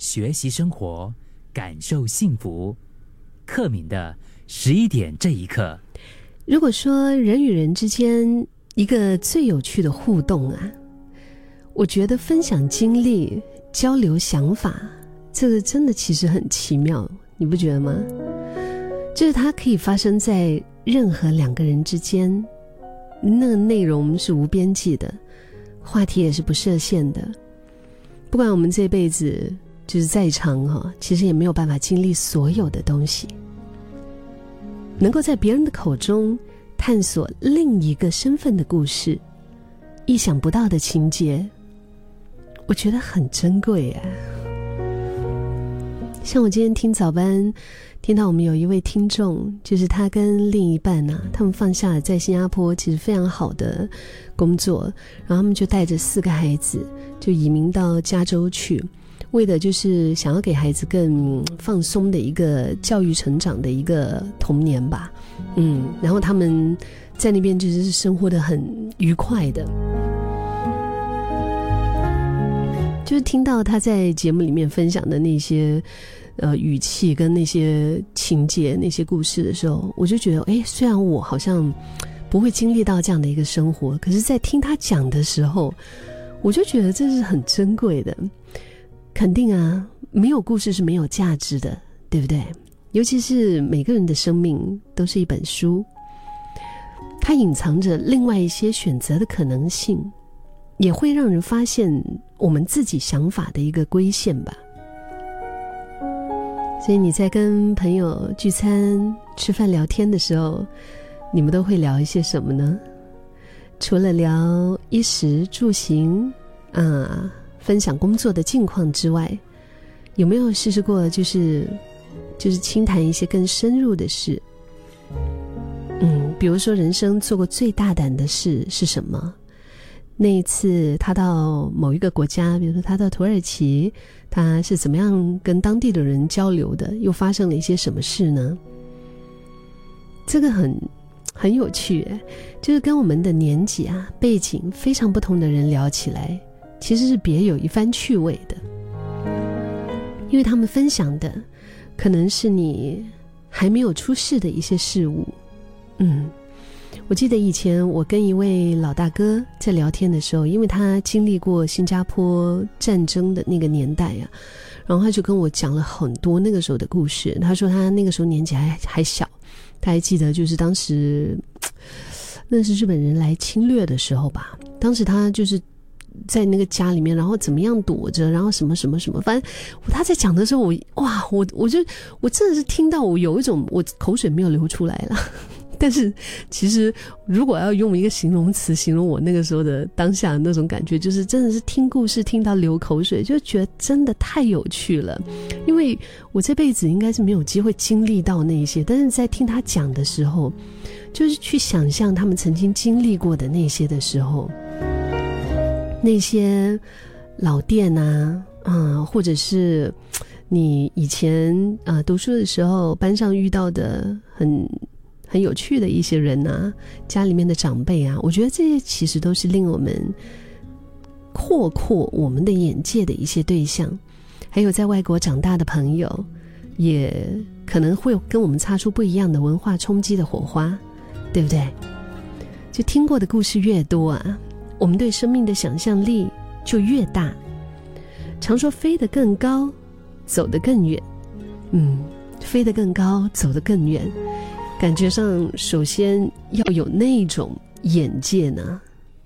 学习生活，感受幸福。克敏的十一点这一刻。如果说人与人之间一个最有趣的互动啊，我觉得分享经历、交流想法，这个真的其实很奇妙，你不觉得吗？就是它可以发生在任何两个人之间，那个内容是无边际的，话题也是不设限的。不管我们这辈子就是再长哈，其实也没有办法经历所有的东西。能够在别人的口中探索另一个身份的故事，意想不到的情节，我觉得很珍贵啊。像我今天听早班，听到我们有一位听众，就是他跟另一半呐，他们放下了在新加坡其实非常好的工作，然后他们就带着四个孩子就移民到加州去，为的就是想要给孩子更放松的一个教育成长的一个童年吧，嗯，然后他们在那边就是生活的很愉快的。就是听到他在节目里面分享的那些，呃，语气跟那些情节、那些故事的时候，我就觉得，哎，虽然我好像不会经历到这样的一个生活，可是，在听他讲的时候，我就觉得这是很珍贵的。肯定啊，没有故事是没有价值的，对不对？尤其是每个人的生命都是一本书，它隐藏着另外一些选择的可能性。也会让人发现我们自己想法的一个规线吧。所以你在跟朋友聚餐、吃饭、聊天的时候，你们都会聊一些什么呢？除了聊衣食住行啊，分享工作的近况之外，有没有试试过就是就是倾谈一些更深入的事？嗯，比如说人生做过最大胆的事是什么？那一次，他到某一个国家，比如说他到土耳其，他是怎么样跟当地的人交流的？又发生了一些什么事呢？这个很很有趣，就是跟我们的年纪啊、背景非常不同的人聊起来，其实是别有一番趣味的，因为他们分享的可能是你还没有出世的一些事物，嗯。我记得以前我跟一位老大哥在聊天的时候，因为他经历过新加坡战争的那个年代呀，然后他就跟我讲了很多那个时候的故事。他说他那个时候年纪还还小，他还记得就是当时那是日本人来侵略的时候吧。当时他就是在那个家里面，然后怎么样躲着，然后什么什么什么，反正他在讲的时候，我哇，我我就我真的是听到我有一种我口水没有流出来了。但是，其实如果要用一个形容词形容我那个时候的当下那种感觉，就是真的是听故事听到流口水，就觉得真的太有趣了。因为我这辈子应该是没有机会经历到那些，但是在听他讲的时候，就是去想象他们曾经经历过的那些的时候，那些老店啊，啊，或者是你以前啊读书的时候班上遇到的很。很有趣的一些人呐，家里面的长辈啊，我觉得这些其实都是令我们扩阔我们的眼界的一些对象。还有在外国长大的朋友，也可能会跟我们擦出不一样的文化冲击的火花，对不对？就听过的故事越多啊，我们对生命的想象力就越大。常说飞得更高，走得更远。嗯，飞得更高，走得更远。感觉上，首先要有那种眼界呢，